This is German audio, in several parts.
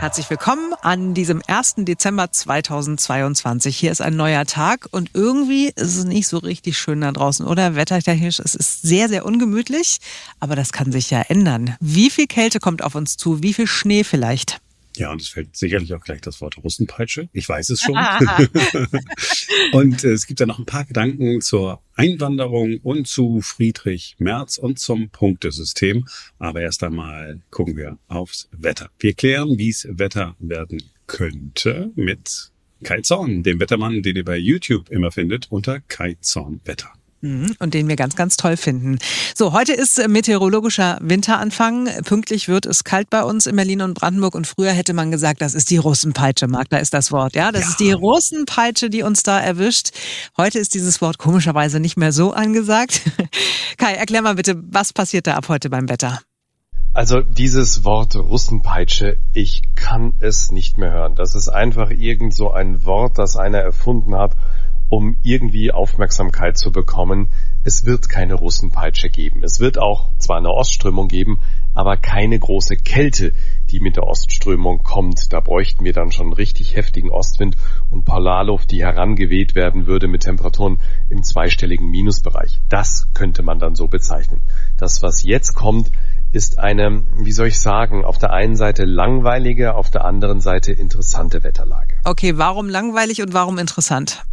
Herzlich willkommen an diesem 1. Dezember 2022. Hier ist ein neuer Tag und irgendwie ist es nicht so richtig schön da draußen, oder? Wettertechnisch, es ist sehr, sehr ungemütlich, aber das kann sich ja ändern. Wie viel Kälte kommt auf uns zu? Wie viel Schnee vielleicht? Ja, und es fällt sicherlich auch gleich das Wort Russenpeitsche. Ich weiß es schon. und äh, es gibt ja noch ein paar Gedanken zur Einwanderung und zu Friedrich Merz und zum Punktesystem. Aber erst einmal gucken wir aufs Wetter. Wir klären, wie es Wetter werden könnte mit Kai Zorn, dem Wettermann, den ihr bei YouTube immer findet unter Kai Zorn Wetter. Mhm, und den wir ganz, ganz toll finden. So, heute ist äh, meteorologischer Winteranfang. Pünktlich wird es kalt bei uns in Berlin und Brandenburg. Und früher hätte man gesagt, das ist die Russenpeitsche, Marc, da ist das Wort. Ja, das ja. ist die Russenpeitsche, die uns da erwischt. Heute ist dieses Wort komischerweise nicht mehr so angesagt. Kai, erklär mal bitte, was passiert da ab heute beim Wetter? Also dieses Wort Russenpeitsche, ich kann es nicht mehr hören. Das ist einfach irgend so ein Wort, das einer erfunden hat, um irgendwie Aufmerksamkeit zu bekommen. Es wird keine Russenpeitsche geben. Es wird auch zwar eine Ostströmung geben, aber keine große Kälte, die mit der Ostströmung kommt. Da bräuchten wir dann schon richtig heftigen Ostwind und Polarluft, die herangeweht werden würde mit Temperaturen im zweistelligen Minusbereich. Das könnte man dann so bezeichnen. Das, was jetzt kommt, ist eine, wie soll ich sagen, auf der einen Seite langweilige, auf der anderen Seite interessante Wetterlage. Okay, warum langweilig und warum interessant?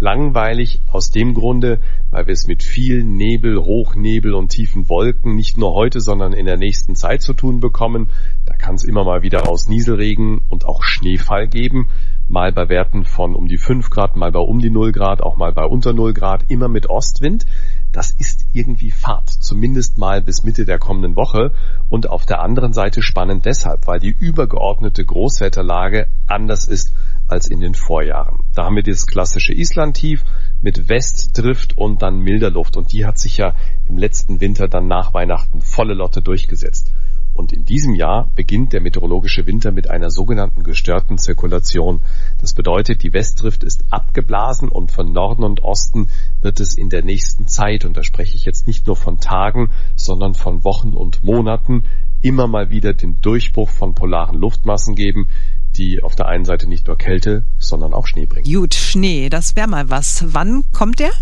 Langweilig aus dem Grunde, weil wir es mit viel Nebel, Hochnebel und tiefen Wolken nicht nur heute, sondern in der nächsten Zeit zu tun bekommen. Da kann es immer mal wieder aus Nieselregen und auch Schneefall geben. Mal bei Werten von um die 5 Grad, mal bei um die 0 Grad, auch mal bei unter 0 Grad, immer mit Ostwind. Das ist irgendwie Fahrt, zumindest mal bis Mitte der kommenden Woche. Und auf der anderen Seite spannend deshalb, weil die übergeordnete Großwetterlage anders ist als in den Vorjahren. Da haben wir das klassische Islandtief mit Westdrift und dann milder Luft und die hat sich ja im letzten Winter dann nach Weihnachten volle Lotte durchgesetzt. Und in diesem Jahr beginnt der meteorologische Winter mit einer sogenannten gestörten Zirkulation. Das bedeutet, die Westdrift ist abgeblasen und von Norden und Osten wird es in der nächsten Zeit, und da spreche ich jetzt nicht nur von Tagen, sondern von Wochen und Monaten, immer mal wieder den Durchbruch von polaren Luftmassen geben, die auf der einen Seite nicht nur Kälte, sondern auch Schnee bringen. Gut, Schnee, das wäre mal was. Wann kommt der?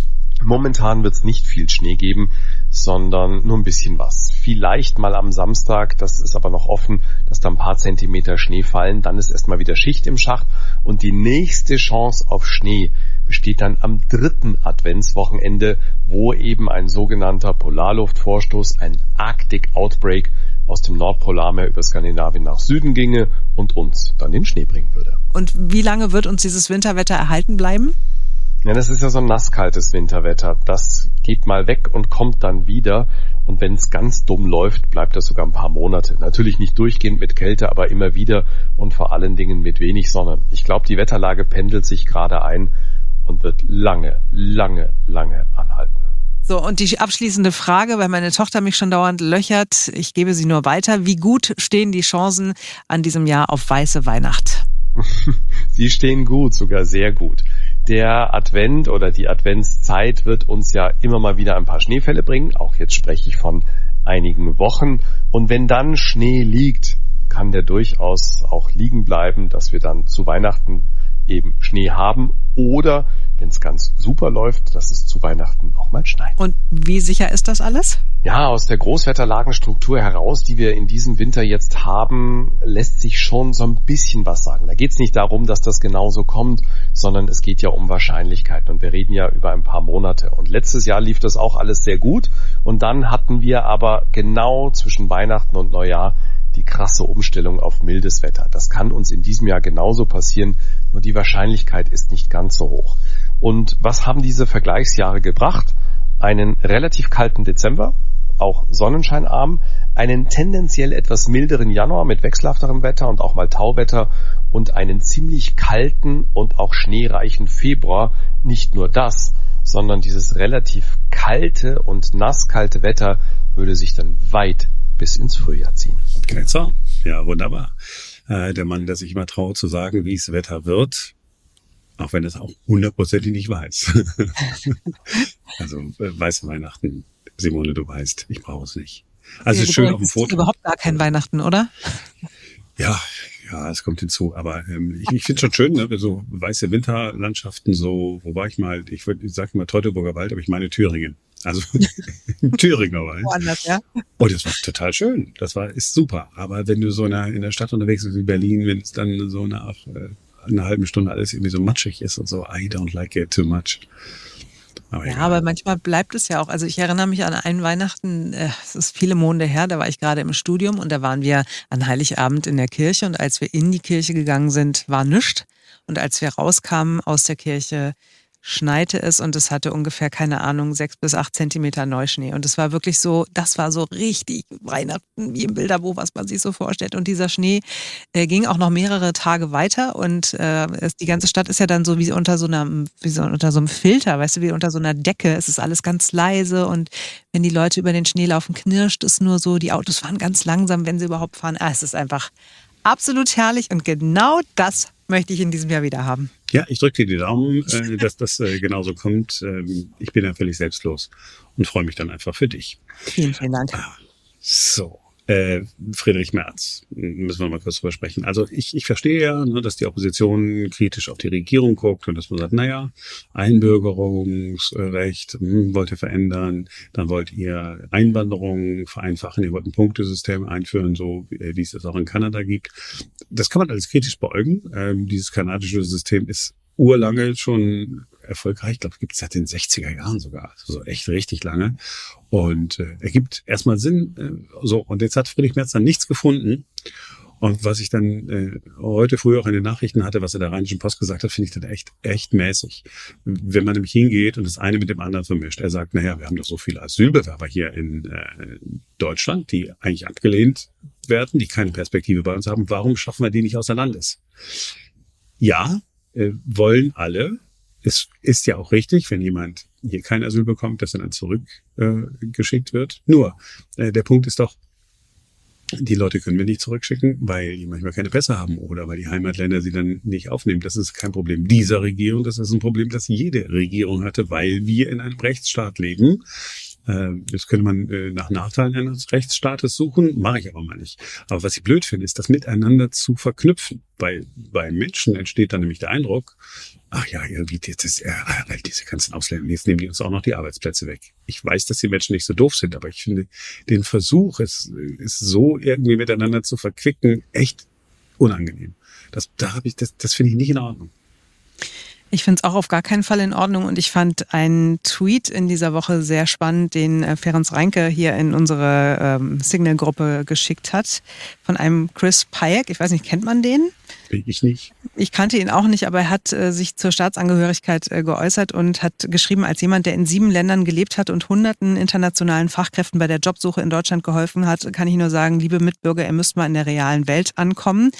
Momentan wird es nicht viel Schnee geben, sondern nur ein bisschen was. Vielleicht mal am Samstag, das ist aber noch offen, dass da ein paar Zentimeter Schnee fallen. Dann ist erstmal wieder Schicht im Schacht und die nächste Chance auf Schnee besteht dann am dritten Adventswochenende, wo eben ein sogenannter Polarluftvorstoß, ein Arctic Outbreak aus dem Nordpolarmeer über Skandinavien nach Süden ginge und uns dann den Schnee bringen würde. Und wie lange wird uns dieses Winterwetter erhalten bleiben? Ja, das ist ja so ein nasskaltes Winterwetter. Das geht mal weg und kommt dann wieder. Und wenn es ganz dumm läuft, bleibt das sogar ein paar Monate. Natürlich nicht durchgehend mit Kälte, aber immer wieder und vor allen Dingen mit wenig Sonne. Ich glaube, die Wetterlage pendelt sich gerade ein und wird lange, lange, lange anhalten. So, und die abschließende Frage, weil meine Tochter mich schon dauernd löchert, ich gebe sie nur weiter. Wie gut stehen die Chancen an diesem Jahr auf weiße Weihnacht? sie stehen gut, sogar sehr gut. Der Advent oder die Adventszeit wird uns ja immer mal wieder ein paar Schneefälle bringen. Auch jetzt spreche ich von einigen Wochen. Und wenn dann Schnee liegt, kann der durchaus auch liegen bleiben, dass wir dann zu Weihnachten eben Schnee haben oder wenn es ganz super läuft, dass es zu Weihnachten auch mal schneit. Und wie sicher ist das alles? Ja, aus der Großwetterlagenstruktur heraus, die wir in diesem Winter jetzt haben, lässt sich schon so ein bisschen was sagen. Da geht es nicht darum, dass das genauso kommt, sondern es geht ja um Wahrscheinlichkeiten und wir reden ja über ein paar Monate. Und letztes Jahr lief das auch alles sehr gut und dann hatten wir aber genau zwischen Weihnachten und Neujahr die krasse Umstellung auf mildes Wetter. Das kann uns in diesem Jahr genauso passieren, nur die Wahrscheinlichkeit ist nicht ganz so hoch. Und was haben diese Vergleichsjahre gebracht? Einen relativ kalten Dezember, auch sonnenscheinarm, einen tendenziell etwas milderen Januar mit wechselhafterem Wetter und auch mal Tauwetter und einen ziemlich kalten und auch schneereichen Februar. Nicht nur das, sondern dieses relativ kalte und nasskalte Wetter würde sich dann weit bis ins Frühjahr ziehen. Grenzer, ja, wunderbar. Äh, der Mann, der sich immer traut zu sagen, wie es Wetter wird, auch wenn es auch hundertprozentig nicht weiß. also äh, weiße Weihnachten, Simone, du weißt, ich brauche es nicht. Also ja, es ist schön auf dem Foto. Überhaupt gar kein Weihnachten, oder? Ja, Ja, es kommt hinzu. Aber ähm, ich, ich finde schon schön, ne? so weiße Winterlandschaften, so, wo war ich mal? Ich würde, ich sag mal Teutoburger Wald, aber ich meine Thüringen. Also Thüringer Wald. Woanders, ja. Und das war total schön. Das war, ist super. Aber wenn du so in der, in der Stadt unterwegs bist wie Berlin, wenn es dann so nach äh, einer halben Stunde alles irgendwie so matschig ist und so, I don't like it too much. Aber ja, egal. aber manchmal bleibt es ja auch. Also ich erinnere mich an einen Weihnachten, äh, es ist viele Monde her, da war ich gerade im Studium und da waren wir an Heiligabend in der Kirche und als wir in die Kirche gegangen sind, war nichts. Und als wir rauskamen aus der Kirche, schneite es und es hatte ungefähr, keine Ahnung, sechs bis acht Zentimeter Neuschnee. Und es war wirklich so, das war so richtig Weihnachten wie im Bilderbuch, was man sich so vorstellt. Und dieser Schnee äh, ging auch noch mehrere Tage weiter und äh, es, die ganze Stadt ist ja dann so wie unter so einer, wie so unter so einem Filter, weißt du, wie unter so einer Decke. Es ist alles ganz leise und wenn die Leute über den Schnee laufen, knirscht es nur so. Die Autos fahren ganz langsam, wenn sie überhaupt fahren. Ah, es ist einfach absolut herrlich und genau das möchte ich in diesem Jahr wieder haben. Ja, ich drücke dir die Daumen, äh, dass das äh, genauso kommt. Ähm, ich bin ja völlig selbstlos und freue mich dann einfach für dich. Vielen, vielen Dank. So. Äh, Friedrich Merz, müssen wir mal kurz drüber sprechen. Also ich, ich verstehe ja, ne, dass die Opposition kritisch auf die Regierung guckt und dass man sagt, naja, Einbürgerungsrecht hm, wollt ihr verändern, dann wollt ihr Einwanderung vereinfachen, ihr wollt ein Punktesystem einführen, so wie es es auch in Kanada gibt. Das kann man alles kritisch beäugen. Ähm, dieses kanadische System ist urlange schon erfolgreich. Ich glaube, gibt es seit den 60er Jahren sogar. Also so echt richtig lange. Und äh, ergibt erstmal Sinn. Äh, so, und jetzt hat Friedrich Merz dann nichts gefunden. Und was ich dann äh, heute früh auch in den Nachrichten hatte, was er der Rheinischen Post gesagt hat, finde ich dann echt, echt mäßig. Wenn man nämlich hingeht und das eine mit dem anderen vermischt. Er sagt, naja, wir haben doch so viele Asylbewerber hier in äh, Deutschland, die eigentlich abgelehnt werden, die keine Perspektive bei uns haben. Warum schaffen wir die nicht außer Landes? Ja, äh, wollen alle. Es ist ja auch richtig, wenn jemand hier kein Asyl bekommt, dass er dann zurückgeschickt äh, wird. Nur, äh, der Punkt ist doch, die Leute können wir nicht zurückschicken, weil die manchmal keine Pässe haben oder weil die Heimatländer sie dann nicht aufnehmen. Das ist kein Problem dieser Regierung. Das ist ein Problem, das jede Regierung hatte, weil wir in einem Rechtsstaat leben. Ähm, jetzt könnte man äh, nach Nachteilen eines Rechtsstaates suchen, mache ich aber mal nicht. Aber was ich blöd finde, ist das miteinander zu verknüpfen. Weil bei Menschen entsteht dann nämlich der Eindruck, ach ja, irgendwie, jetzt ist, ja, weil diese ganzen Ausländer, jetzt nehmen die uns auch noch die Arbeitsplätze weg. Ich weiß, dass die Menschen nicht so doof sind, aber ich finde den Versuch, es ist so irgendwie miteinander zu verquicken, echt unangenehm. Das, da habe ich, das, das finde ich nicht in Ordnung. Ich finde es auch auf gar keinen Fall in Ordnung und ich fand einen Tweet in dieser Woche sehr spannend, den äh, Ferenc Reinke hier in unsere ähm, Signal-Gruppe geschickt hat, von einem Chris Payek. Ich weiß nicht, kennt man den? Ich nicht. Ich kannte ihn auch nicht, aber er hat äh, sich zur Staatsangehörigkeit äh, geäußert und hat geschrieben, als jemand, der in sieben Ländern gelebt hat und hunderten internationalen Fachkräften bei der Jobsuche in Deutschland geholfen hat, kann ich nur sagen, liebe Mitbürger, ihr müsst mal in der realen Welt ankommen.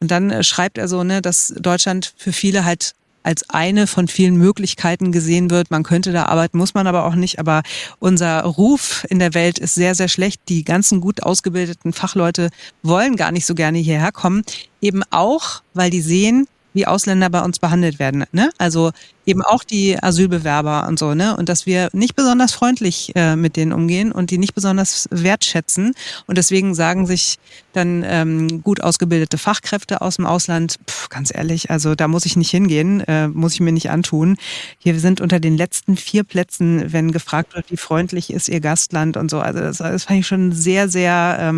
Und dann äh, schreibt er so, ne, dass Deutschland für viele halt als eine von vielen Möglichkeiten gesehen wird. Man könnte da arbeiten, muss man aber auch nicht. Aber unser Ruf in der Welt ist sehr, sehr schlecht. Die ganzen gut ausgebildeten Fachleute wollen gar nicht so gerne hierher kommen. Eben auch, weil die sehen, wie Ausländer bei uns behandelt werden. Ne? Also eben auch die Asylbewerber und so, ne? Und dass wir nicht besonders freundlich äh, mit denen umgehen und die nicht besonders wertschätzen. Und deswegen sagen sich dann ähm, gut ausgebildete Fachkräfte aus dem Ausland, pff, ganz ehrlich, also da muss ich nicht hingehen, äh, muss ich mir nicht antun. Hier sind unter den letzten vier Plätzen, wenn gefragt wird, wie freundlich ist ihr Gastland und so. Also das, das fand ich schon sehr, sehr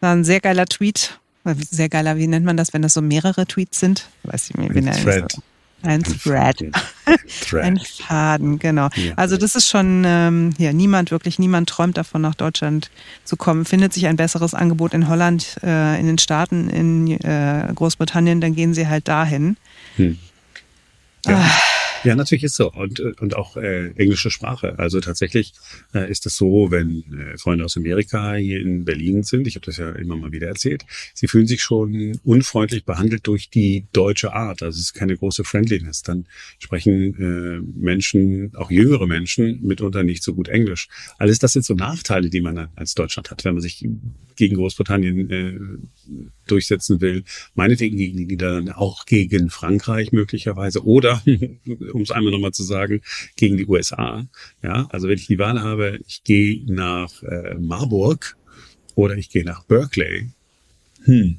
ein sehr geiler Tweet sehr geiler, wie nennt man das, wenn das so mehrere Tweets sind? Weiß ich nicht, wie nennt Thread. Das? Ein Thread. Thread. Ein Faden, genau. Ja. Also das ist schon, ähm, ja, niemand, wirklich niemand träumt davon, nach Deutschland zu kommen. Findet sich ein besseres Angebot in Holland, äh, in den Staaten, in äh, Großbritannien, dann gehen sie halt dahin. Hm. Ja. Ah. Ja, natürlich ist so. Und, und auch äh, englische Sprache. Also tatsächlich äh, ist es so, wenn äh, Freunde aus Amerika hier in Berlin sind, ich habe das ja immer mal wieder erzählt, sie fühlen sich schon unfreundlich behandelt durch die deutsche Art. Also es ist keine große Friendliness. Dann sprechen äh, Menschen, auch jüngere Menschen, mitunter nicht so gut Englisch. Alles das sind so Nachteile, die man als Deutschland hat, wenn man sich gegen Großbritannien äh, durchsetzen will. Meinetwegen gegen die Niederlande, auch gegen Frankreich möglicherweise oder um es einmal nochmal zu sagen, gegen die USA. Ja, also wenn ich die Wahl habe, ich gehe nach äh, Marburg oder ich gehe nach Berkeley. Hm.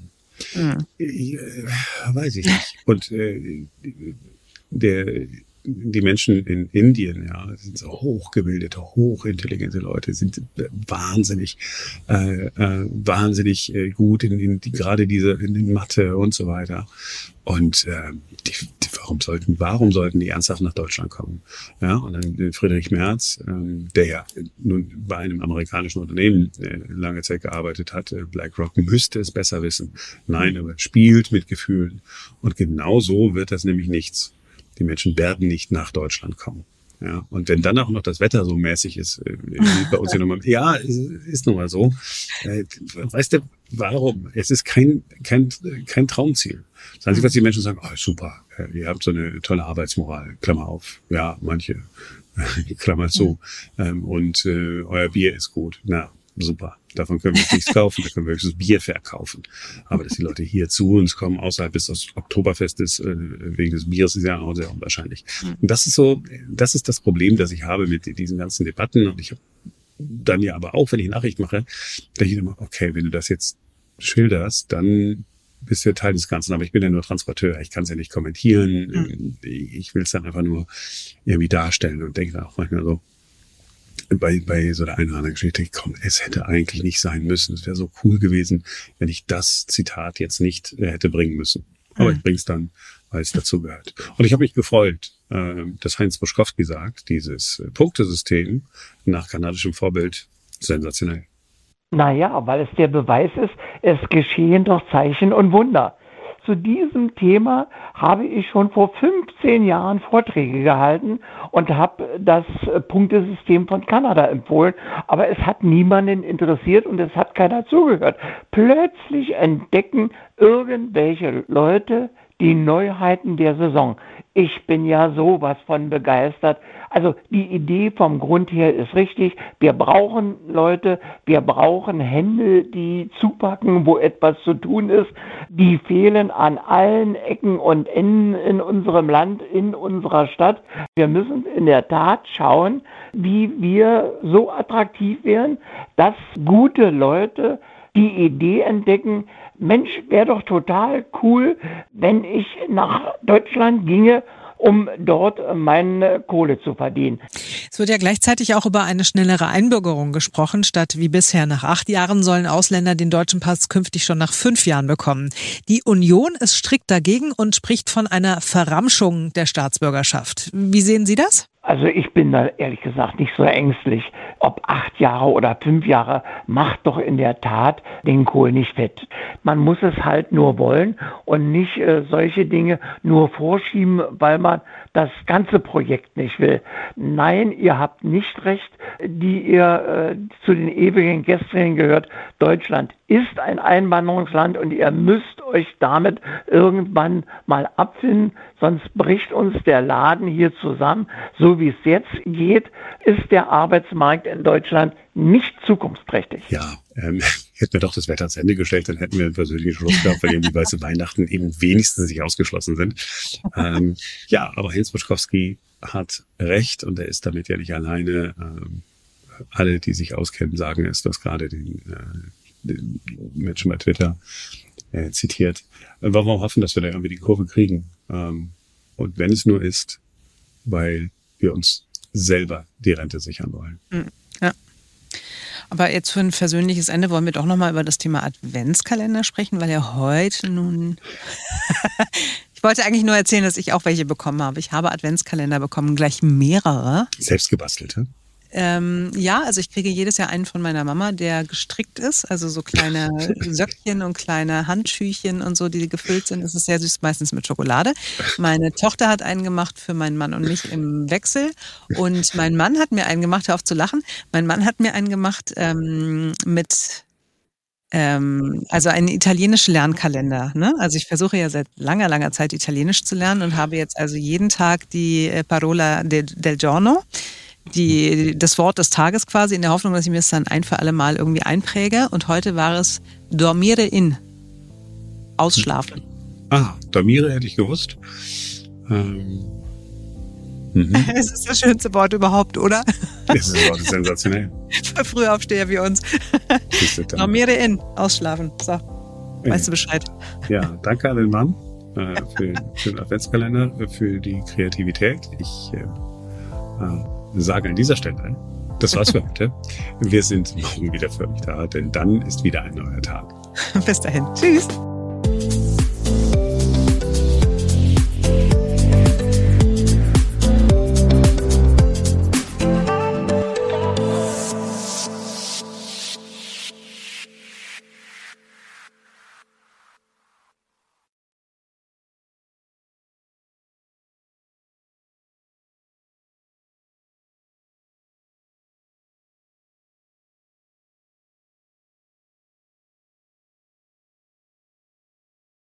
Hm. Äh, weiß ich nicht. Und äh, der die Menschen in Indien, ja, sind so hochgebildete, hochintelligente Leute, sind wahnsinnig, äh, äh, wahnsinnig äh, gut in, in die, gerade diese in den Mathe und so weiter. Und äh, die, die, warum sollten, warum sollten die ernsthaft nach Deutschland kommen? Ja, und dann Friedrich Merz, äh, der ja nun bei einem amerikanischen Unternehmen äh, lange Zeit gearbeitet hat, äh, BlackRock müsste es besser wissen. Nein, aber spielt mit Gefühlen. Und genau so wird das nämlich nichts. Die Menschen werden nicht nach Deutschland kommen. Ja, und wenn dann auch noch das Wetter so mäßig ist, äh, wie bei uns hier nochmal, ja, ist, ist nun mal so. Äh, weißt du, warum? Es ist kein, kein, kein Traumziel. Das Einzige, was die Menschen sagen, oh, super, äh, ihr habt so eine tolle Arbeitsmoral, Klammer auf. Ja, manche, Klammer zu. Ähm, und äh, euer Bier ist gut. Na, super. Davon können wir nichts kaufen, da können wir höchstens Bier verkaufen. Aber dass die Leute hier zu uns kommen, außerhalb bis das Oktoberfest ist, äh, wegen des Biers, ist ja auch sehr unwahrscheinlich. Mhm. Und das ist so, das ist das Problem, das ich habe mit diesen ganzen Debatten. Und ich habe dann ja aber auch, wenn ich Nachricht mache, denke ich immer, okay, wenn du das jetzt schilderst, dann bist du ja Teil des Ganzen. Aber ich bin ja nur Transporteur, ich kann es ja nicht kommentieren. Mhm. Ich will es dann einfach nur irgendwie darstellen und denke dann auch manchmal so, bei, bei so der einen oder anderen Geschichte, komm, es hätte eigentlich nicht sein müssen. Es wäre so cool gewesen, wenn ich das Zitat jetzt nicht äh, hätte bringen müssen. Aber mhm. ich bring's dann, weil es dazu gehört. Und ich habe mich gefreut, äh, dass Heinz Buschkowski sagt, dieses äh, Punktesystem nach kanadischem Vorbild sensationell. Naja, weil es der Beweis ist, es geschehen doch Zeichen und Wunder zu diesem Thema habe ich schon vor 15 Jahren Vorträge gehalten und habe das Punktesystem von Kanada empfohlen, aber es hat niemanden interessiert und es hat keiner zugehört. Plötzlich entdecken irgendwelche Leute die Neuheiten der Saison. Ich bin ja sowas von begeistert. Also die Idee vom Grund her ist richtig. Wir brauchen Leute, wir brauchen Hände, die zupacken, wo etwas zu tun ist. Die fehlen an allen Ecken und Enden in unserem Land, in unserer Stadt. Wir müssen in der Tat schauen, wie wir so attraktiv werden, dass gute Leute die Idee entdecken, Mensch, wäre doch total cool, wenn ich nach Deutschland ginge um dort meine Kohle zu verdienen. Es wird ja gleichzeitig auch über eine schnellere Einbürgerung gesprochen. Statt wie bisher nach acht Jahren sollen Ausländer den deutschen Pass künftig schon nach fünf Jahren bekommen. Die Union ist strikt dagegen und spricht von einer Verramschung der Staatsbürgerschaft. Wie sehen Sie das? Also ich bin da ehrlich gesagt nicht so ängstlich. Ob acht Jahre oder fünf Jahre macht doch in der Tat den Kohl nicht fett. Man muss es halt nur wollen und nicht äh, solche Dinge nur vorschieben, weil man das ganze Projekt nicht will. Nein, ihr habt nicht recht, die ihr äh, zu den ewigen Gästen gehört. Deutschland ist ein Einwanderungsland und ihr müsst euch damit irgendwann mal abfinden, sonst bricht uns der Laden hier zusammen. So wie es jetzt geht, ist der Arbeitsmarkt in Deutschland nicht zukunftsträchtig. Ja, ähm, hätten wir doch das Wetter ans Ende gestellt, dann hätten wir einen persönlichen Schluss gehabt, weil eben die weiße Weihnachten eben wenigstens nicht ausgeschlossen sind. Ähm, ja, aber Heinz Buschkowski hat recht und er ist damit ja nicht alleine. Ähm, alle, die sich auskennen, sagen es, dass gerade den, äh, den Menschen bei Twitter äh, zitiert. Äh, warum hoffen, dass wir da irgendwie die Kurve kriegen? Ähm, und wenn es nur ist, weil wir uns selber die Rente sichern wollen. Mhm. Ja. Aber jetzt für ein versöhnliches Ende wollen wir doch nochmal über das Thema Adventskalender sprechen, weil ja heute nun. ich wollte eigentlich nur erzählen, dass ich auch welche bekommen habe. Ich habe Adventskalender bekommen, gleich mehrere. Selbst gebastelte? Ähm, ja, also ich kriege jedes Jahr einen von meiner Mama, der gestrickt ist, also so kleine Söckchen und kleine Handschüchen und so, die gefüllt sind. Es ist sehr süß, meistens mit Schokolade. Meine Tochter hat einen gemacht für meinen Mann und mich im Wechsel und mein Mann hat mir einen gemacht, hör auf zu lachen, mein Mann hat mir einen gemacht ähm, mit ähm, also einen italienischen Lernkalender. Ne? Also ich versuche ja seit langer, langer Zeit Italienisch zu lernen und habe jetzt also jeden Tag die äh, Parola de, del Giorno die, das Wort des Tages quasi in der Hoffnung, dass ich mir es dann ein für alle Mal irgendwie einpräge. Und heute war es dormire in. Ausschlafen. Ah, dormire hätte ich gewusst. Ähm, mhm. Es ist das schönste Wort überhaupt, oder? Das ist Wort sensationell. Für Frühaufsteher wie uns. dormire in. Ausschlafen. So. Weißt du Bescheid? Ja, danke an den Mann äh, für, für den Adventskalender, für die Kreativität. Ich äh, äh, sage an dieser Stelle, das war's für heute. Wir sind morgen wieder für euch da, denn dann ist wieder ein neuer Tag. Bis dahin. Tschüss.